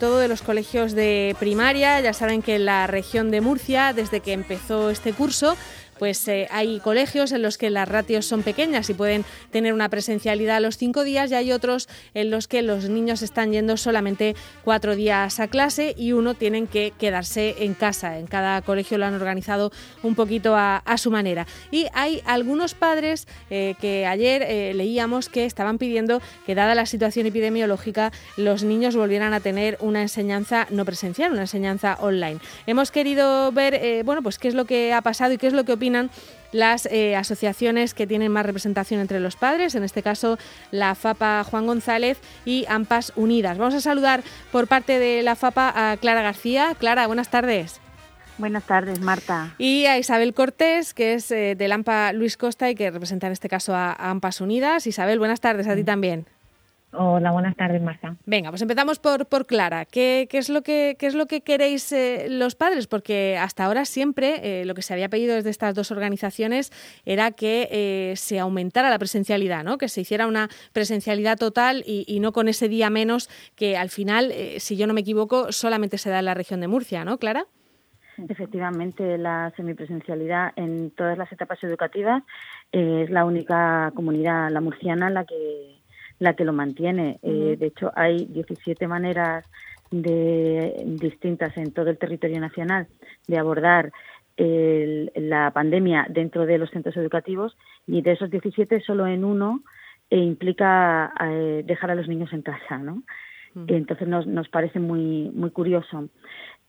todo de los colegios de primaria. Ya saben que en la región de Murcia, desde que empezó este curso, pues eh, hay colegios en los que las ratios son pequeñas y pueden tener una presencialidad a los cinco días y hay otros en los que los niños están yendo solamente cuatro días a clase y uno tienen que quedarse en casa. En cada colegio lo han organizado un poquito a, su manera. Y hay algunos padres eh, que ayer eh, leíamos que estaban pidiendo que dada la situación epidemiológica los niños volvieran a tener una enseñanza no presencial, una enseñanza online. Hemos querido ver, bueno, pues qué es lo que ha pasado y qué es lo que opinan las eh, asociaciones que tienen más representación entre los padres, en este caso la FAPA Juan González y AMPAS Unidas. Vamos a saludar por parte de la FAPA a Clara García. Clara, buenas tardes. Buenas tardes, Marta. Y a Isabel Cortés, que es eh, del AMPA Luis Costa y que representa en este caso a AMPAS Unidas. Isabel, buenas tardes a ti también. Hola, buenas tardes, Marta. Venga, pues empezamos por, por Clara. ¿Qué, qué, es lo que, qué es lo que queréis eh, los padres? Porque hasta ahora siempre eh, lo que se había pedido desde estas dos organizaciones era que eh, se aumentara la presencialidad, ¿no? que se hiciera una presencialidad total y, y no con ese día menos que al final, si yo no me equivoco, solamente se da en la región de Murcia, ¿no, Clara? Efectivamente, la semipresencialidad en todas las etapas educativas es la única comunidad, la murciana, la que la que lo mantiene. Eh, de hecho, hay 17 maneras de, distintas en todo el territorio nacional de abordar la pandemia dentro de los centros educativos y de esos 17 solo en uno eh, implica eh, dejar a los niños en casa, ¿no? Entonces nos, nos parece muy muy curioso.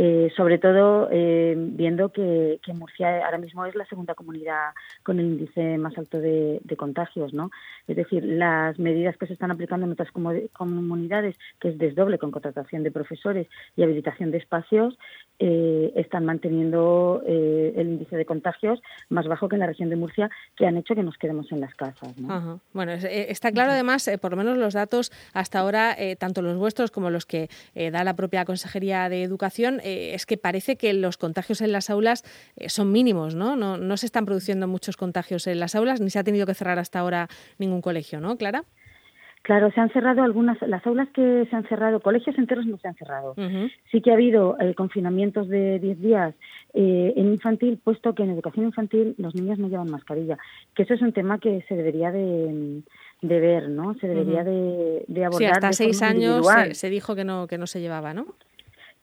Eh, sobre todo eh, viendo que, Murcia ahora mismo es la segunda comunidad con el índice más alto de, contagios, ¿no? Es decir, las medidas que se están aplicando en otras comunidades, que es desdoble con contratación de profesores y habilitación de espacios, eh, están manteniendo el índice de contagios más bajo que en la región de Murcia, que han hecho que nos quedemos en las casas. Bueno, está claro además, por lo menos los datos hasta ahora, tanto los vuestros como los que da la propia Consejería de Educación, eh, es que parece que los contagios en las aulas eh, son mínimos, ¿no? ¿no? No se están produciendo muchos contagios en las aulas, ni se ha tenido que cerrar hasta ahora ningún colegio, ¿no, Clara? Claro, se han cerrado algunas, las aulas que se han cerrado, colegios enteros no se han cerrado. Sí que ha habido eh, confinamientos de 10 días en infantil, puesto que en educación infantil los niños no llevan mascarilla, que eso es un tema que se debería de, ver, ¿no? Se debería de, abordar. Sí, hasta seis años se, dijo que no, que no se llevaba, ¿no?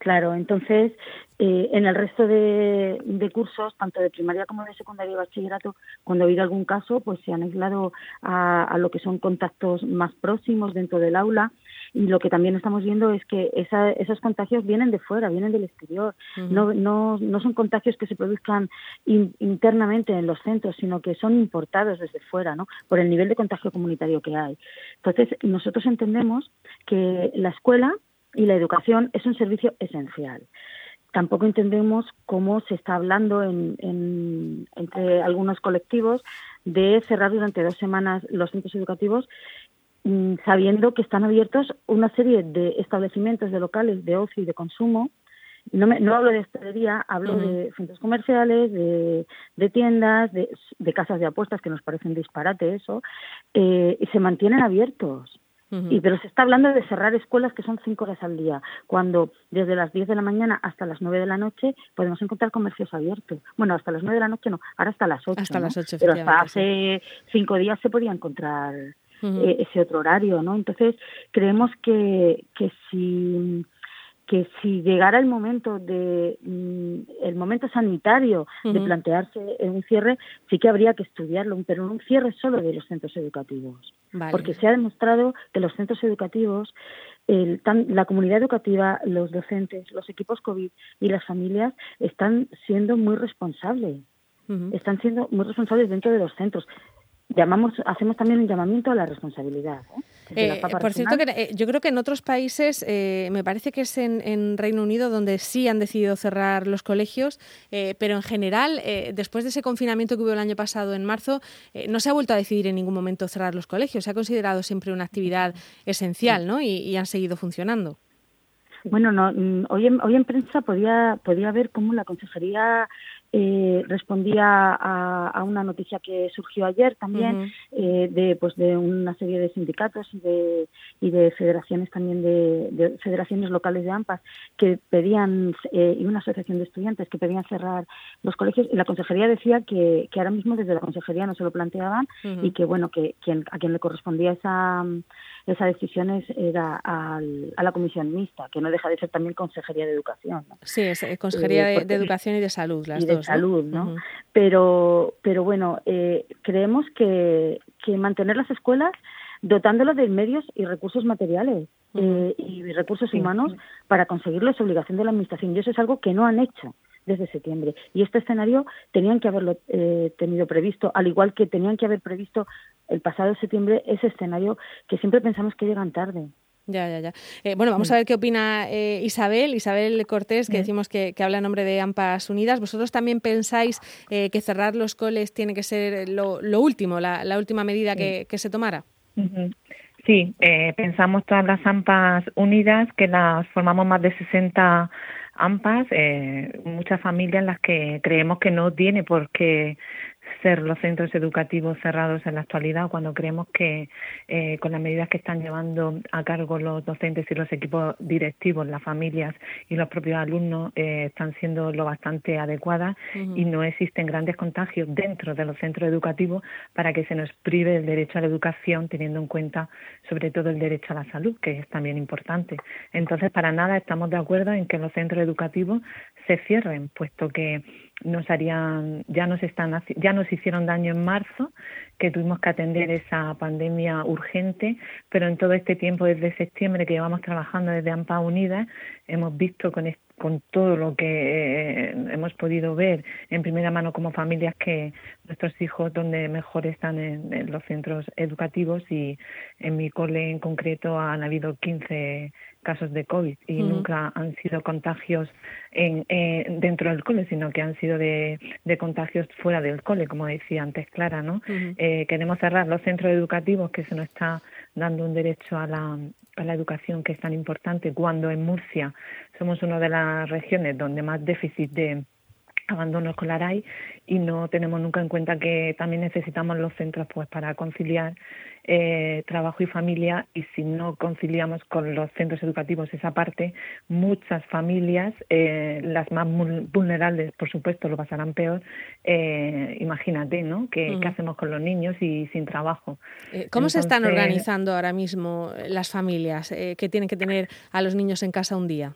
Claro, entonces eh, en el resto de, cursos, tanto de primaria como de secundaria y bachillerato, cuando ha habido algún caso, pues se han aislado a, lo que son contactos más próximos dentro del aula y lo que también estamos viendo es que esos contagios vienen de fuera, vienen del exterior, no, no, no son contagios que se produzcan internamente en los centros, sino que son importados desde fuera, ¿no? Por el nivel de contagio comunitario que hay. Entonces, nosotros entendemos que la escuela y la educación es un servicio esencial. Tampoco entendemos cómo se está hablando en, entre algunos colectivos de cerrar durante dos semanas los centros educativos mm, sabiendo que están abiertos una serie de establecimientos de locales de ocio y de consumo. No, me, no hablo de hostelería, hablo de centros comerciales, de, de tiendas, de, de, casas de apuestas, que nos parecen disparate eso, eh, y se mantienen abiertos y, pero se está hablando de cerrar escuelas que son cinco horas al día, cuando desde las 10 de la mañana hasta las 9 de la noche podemos encontrar comercios abiertos. Bueno, hasta las 9 de la noche no, ahora hasta las 8. Hasta las 8, Pero hasta hace cinco días se podía encontrar eh, ese otro horario, ¿no? Entonces, creemos que, que si que si llegara el momento de mm, el momento sanitario de plantearse un cierre sí que habría que estudiarlo pero un cierre solo de los centros educativos. Porque se ha demostrado que los centros educativos el, la comunidad educativa los docentes los equipos covid y las familias están siendo muy responsables. Están siendo muy responsables dentro de los centros llamamos hacemos también un llamamiento a la responsabilidad ¿eh? Eh, por cierto, que, eh, yo creo que en otros países, eh, me parece que es en, Reino Unido donde sí han decidido cerrar los colegios, pero en general, después de ese confinamiento que hubo el año pasado en marzo, no se ha vuelto a decidir en ningún momento cerrar los colegios. Se ha considerado siempre una actividad esencial ¿no? y, han seguido funcionando. Bueno, no, mm, hoy, en, hoy en prensa podía, podía ver cómo la Consejería eh, respondía a, una noticia que surgió ayer también eh, de pues de una serie de sindicatos y de y de federaciones también de, federaciones locales de AMPAs que pedían eh, y una asociación de estudiantes que pedían cerrar los colegios. Y la consejería decía que, que ahora mismo desde la consejería no se lo planteaban y que bueno que quien a quien le correspondía esa esa decisión era a la comisión mixta, que no deja de ser también Consejería de Educación. Sí, es eh, Consejería de, Educación y de Salud, las y de salud, ¿no? Pero, pero bueno, eh, creemos que, que mantener las escuelas dotándolos de medios y recursos materiales eh, y recursos humanos para conseguirlo es obligación de la Administración. Y eso es algo que no han hecho desde septiembre. Y este escenario tenían que haberlo eh, tenido previsto, al igual que tenían que haber previsto el pasado septiembre ese escenario que siempre pensamos que llegan tarde. Ya, ya, ya. Eh, bueno, vamos a ver qué opina eh, Isabel, Isabel Cortés, que decimos que, habla en nombre de AMPAS Unidas. ¿Vosotros también pensáis que cerrar los coles tiene que ser lo, último, la, última medida que, se tomara? Sí, pensamos todas las AMPAS Unidas, que las formamos más de 60 AMPAs, eh, muchas familias en las que creemos que no tiene por qué ser los centros educativos cerrados en la actualidad cuando creemos que eh, con las medidas que están llevando a cargo los docentes y los equipos directivos, las familias y los propios alumnos eh, están siendo lo bastante adecuadas y no existen grandes contagios dentro de los centros educativos para que se nos prive el derecho a la educación teniendo en cuenta sobre todo el derecho a la salud que es también importante. Entonces para nada estamos de acuerdo en que los centros educativos se cierren puesto que nos harían, ya nos están, ya nos hicieron daño en marzo, que tuvimos que atender esa pandemia urgente, pero en todo este tiempo desde septiembre que llevamos trabajando desde AMPA Unida, hemos visto con, con todo lo que eh, hemos podido ver en primera mano como familias que nuestros hijos donde mejor están en, los centros educativos y en mi cole en concreto han habido 15 casos de COVID y nunca han sido contagios en, eh, dentro del cole, sino que han sido de, de, contagios fuera del cole, como decía antes Clara, ¿no? eh, queremos cerrar los centros educativos que se nos está dando un derecho a la, a la educación que es tan importante cuando en Murcia somos una de las regiones donde más déficit de abandono escolar hay y no tenemos nunca en cuenta que también necesitamos los centros pues para conciliar eh, trabajo y familia y si no conciliamos con los centros educativos esa parte, muchas familias, eh, las más vulnerables, por supuesto, lo pasarán peor. Eh, imagínate, ¿no? ¿Qué, ¿Qué, hacemos con los niños y sin trabajo? ¿Cómo se están organizando ahora mismo las familias que tienen que tener a los niños en casa un día?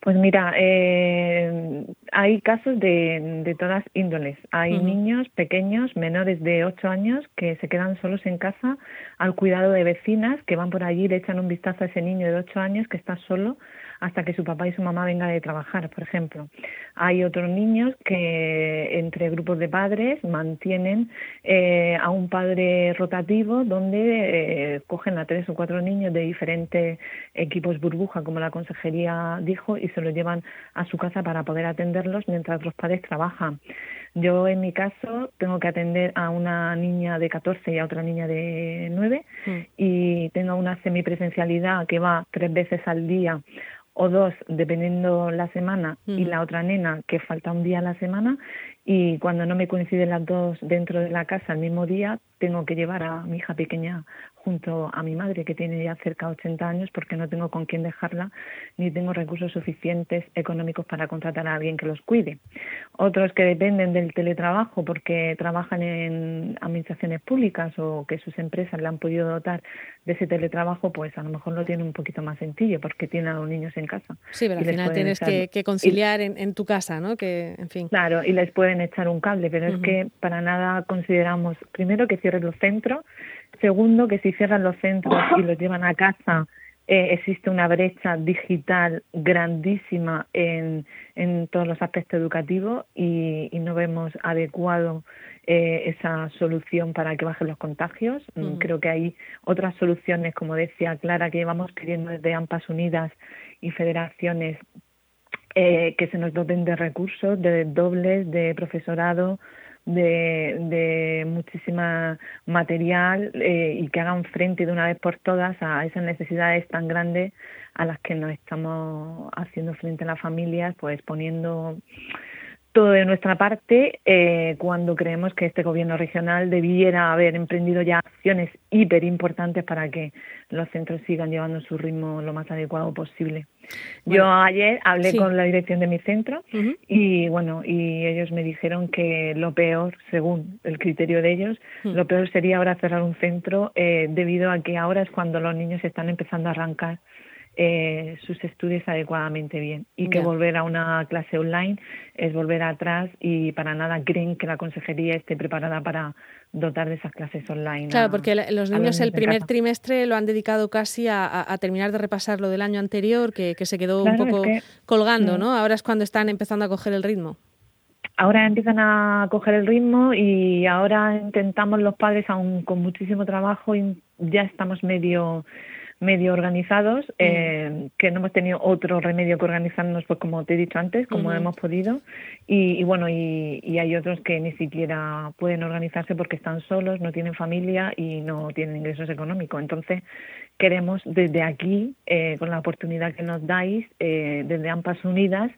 Pues mira, eh, hay casos de, de todas índoles. Hay niños pequeños, menores de 8 años, que se quedan solos en casa al cuidado de vecinas que van por allí, le echan un vistazo a ese niño de 8 años que está solo hasta que su papá y su mamá vengan de trabajar, por ejemplo. Hay otros niños que entre grupos de padres mantienen eh, a un padre rotativo donde eh, cogen a tres o cuatro niños de diferentes equipos burbuja, como la consejería dijo, y se los llevan a su casa para poder atenderlos mientras los padres trabajan. Yo, en mi caso, tengo que atender a una niña de 14 y a otra niña de 9 mm. y tengo una semipresencialidad que va tres veces al día o dos dependiendo la semana y la otra nena que falta un día a la semana y cuando no me coinciden las dos dentro de la casa el mismo día tengo que llevar a mi hija pequeña junto a mi madre que tiene ya cerca de 80 años porque no tengo con quién dejarla ni tengo recursos suficientes económicos para contratar a alguien que los cuide. Otros que dependen del teletrabajo porque trabajan en administraciones públicas o que sus empresas le han podido dotar de ese teletrabajo, pues a lo mejor lo tienen un poquito más sencillo porque tienen a los niños en casa. Sí, pero al final tienes que, conciliar en, tu casa, ¿no? Que, en fin. Claro, y les pueden echar un cable, pero es que para nada consideramos, primero, que cierren los centros, Segundo, que si cierran los centros y los llevan a casa, eh, existe una brecha digital grandísima en, en todos los aspectos educativos y, no vemos adecuado eh, esa solución para que bajen los contagios. Mm, creo que hay otras soluciones, como decía Clara, que llevamos pidiendo desde AMPAS Unidas y federaciones eh, que se nos doten de recursos, de dobles, de profesorado, de, de muchísima material eh, y que hagan frente de una vez por todas a esas necesidades tan grandes a las que nos estamos haciendo frente a las familias, pues poniendo todo de nuestra parte eh, cuando creemos que este gobierno regional debiera haber emprendido ya acciones hiper importantes para que los centros sigan llevando su ritmo lo más adecuado posible. Yo ayer hablé con la dirección de mi centro y bueno, y ellos me dijeron que lo peor, según el criterio de ellos, lo peor sería ahora cerrar un centro eh, debido a que ahora es cuando los niños están empezando a arrancar eh, sus estudios adecuadamente bien y que volver a una clase online es volver atrás y para nada creen que la consejería esté preparada para dotar de esas clases online. Claro, porque los niños el primer trimestre lo han dedicado casi a, terminar de repasar lo del año anterior, que, se quedó un poco colgando, mm. ¿no? Ahora es cuando están empezando a coger el ritmo. Ahora empiezan a coger el ritmo y ahora intentamos los padres, aún con muchísimo trabajo, y ya estamos medio medio organizados, mm. eh, que no hemos tenido otro remedio que organizarnos, pues como te he dicho antes, como hemos podido. Y, bueno, y, y, hay otros que ni siquiera pueden organizarse porque están solos, no tienen familia y no tienen ingresos económicos. Entonces, queremos desde aquí, eh, con la oportunidad que nos dais, eh, desde AMPAS Unidas,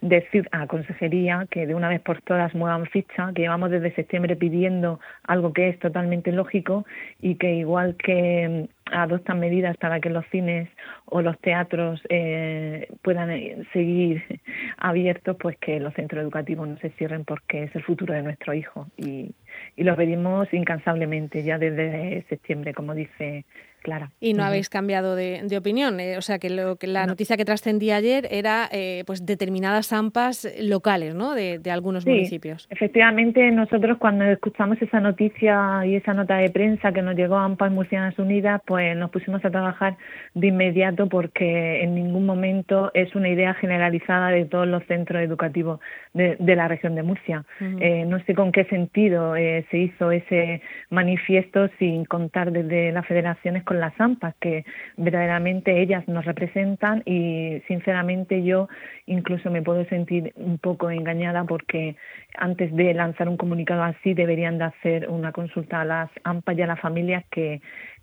decir a la Consejería que de una vez por todas muevan ficha, que llevamos desde septiembre pidiendo algo que es totalmente lógico y que igual que mm, adoptan medidas para que los cines o los teatros eh, puedan seguir abiertos, pues que los centros educativos no se cierren porque es el futuro de nuestro hijo. Y, y lo pedimos incansablemente ya desde septiembre, como dice Clara. Y no habéis cambiado de, opinión. Eh, o sea, que, lo, que la noticia que trascendía ayer era eh, pues determinadas AMPAs locales ¿no? de, algunos municipios. Efectivamente, nosotros cuando escuchamos esa noticia y esa nota de prensa que nos llegó a AMPAs Murcianas Unidas, pues nos pusimos a trabajar de inmediato porque en ningún momento es una idea generalizada de todos los centros educativos de, la región de Murcia. Eh, no sé con qué sentido se hizo ese manifiesto sin contar desde las federaciones con las AMPAs, que verdaderamente ellas nos representan y sinceramente yo incluso me puedo sentir un poco engañada porque antes de lanzar un comunicado así deberían de hacer una consulta a las AMPAs y a las familias que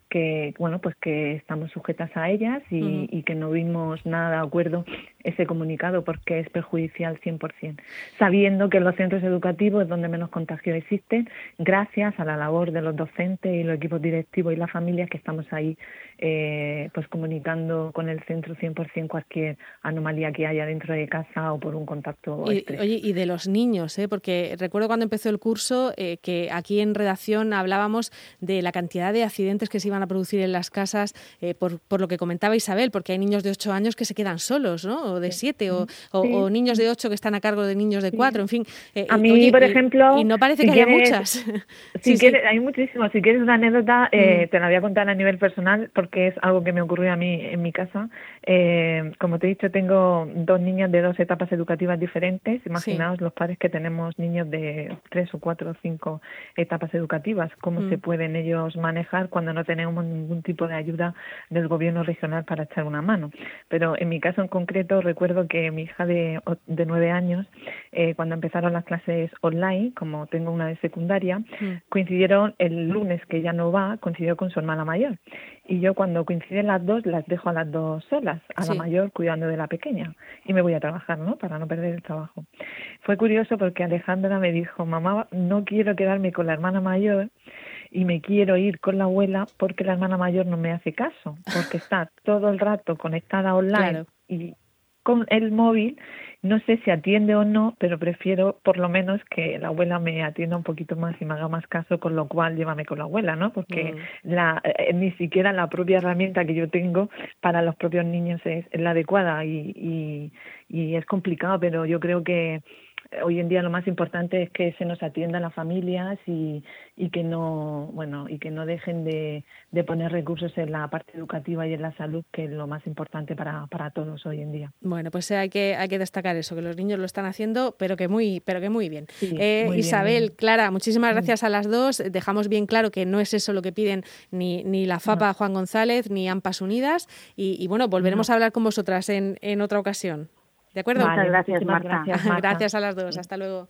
que bueno pues que estamos sujetas a ellas y, y, que no vimos nada de acuerdo ese comunicado porque es perjudicial 100%, sabiendo que los centros educativos es donde menos contagio existe, gracias a la labor de los docentes y los equipos directivos y las familias que estamos ahí eh, pues comunicando con el centro 100% cualquier anomalía que haya dentro de casa o por un contacto y, Oye, y de los niños, ¿eh? porque recuerdo cuando empezó el curso eh, que aquí en redacción hablábamos de la cantidad de accidentes que se iban a producir en las casas eh, por, por lo que comentaba Isabel, porque hay niños de 8 años que se quedan solos, ¿no? O de 7, o, o, niños de 8 que están a cargo de niños de 4, en fin. a mí, por ejemplo... Y, no parece que haya muchas. Si quieres, hay muchísimas. Si quieres una anécdota, mm. te la voy a contar a nivel personal, porque es algo que me ocurrió a mí en mi casa. Eh, como te he dicho, tengo dos niñas de dos etapas educativas diferentes. Imaginaos los padres que tenemos niños de tres o cuatro o cinco etapas educativas, cómo se mm. pueden ellos manejar cuando no tenemos ningún tipo de ayuda del gobierno regional para echar una mano. Pero en mi caso en concreto recuerdo que mi hija de, de nueve años, eh, cuando empezaron las clases online, como tengo una de secundaria, mm. coincidieron el lunes que ya no va, coincidió con su hermana mayor. Y yo cuando coinciden las dos, las dejo a las dos solas, a la mayor cuidando de la pequeña. Y me voy a trabajar, ¿no? Para no perder el trabajo. Fue curioso porque Alejandra me dijo, mamá, no quiero quedarme con la hermana mayor y me quiero ir con la abuela porque la hermana mayor no me hace caso, porque está todo el rato conectada online y con el móvil no sé si atiende o no, pero prefiero por lo menos que la abuela me atienda un poquito más y me haga más caso, con lo cual llévame con la abuela, ¿no? Porque mm. la, eh, ni siquiera la propia herramienta que yo tengo para los propios niños es, la adecuada y, y, y es complicado, pero yo creo que hoy en día lo más importante es que se nos atiendan las familias y, y que no bueno y que no dejen de, de, poner recursos en la parte educativa y en la salud que es lo más importante para, para todos hoy en día. Bueno pues hay que hay que destacar eso que los niños lo están haciendo pero que muy pero que muy bien. Eh, Isabel Clara muchísimas gracias a las dos. Dejamos bien claro que no es eso lo que piden ni, ni la FAPA Juan González ni AMPAS Unidas. Y, bueno volveremos a hablar con vosotras en, en otra ocasión ¿De acuerdo? Muchas gracias, Marta. Gracias, gracias a las dos. Hasta luego.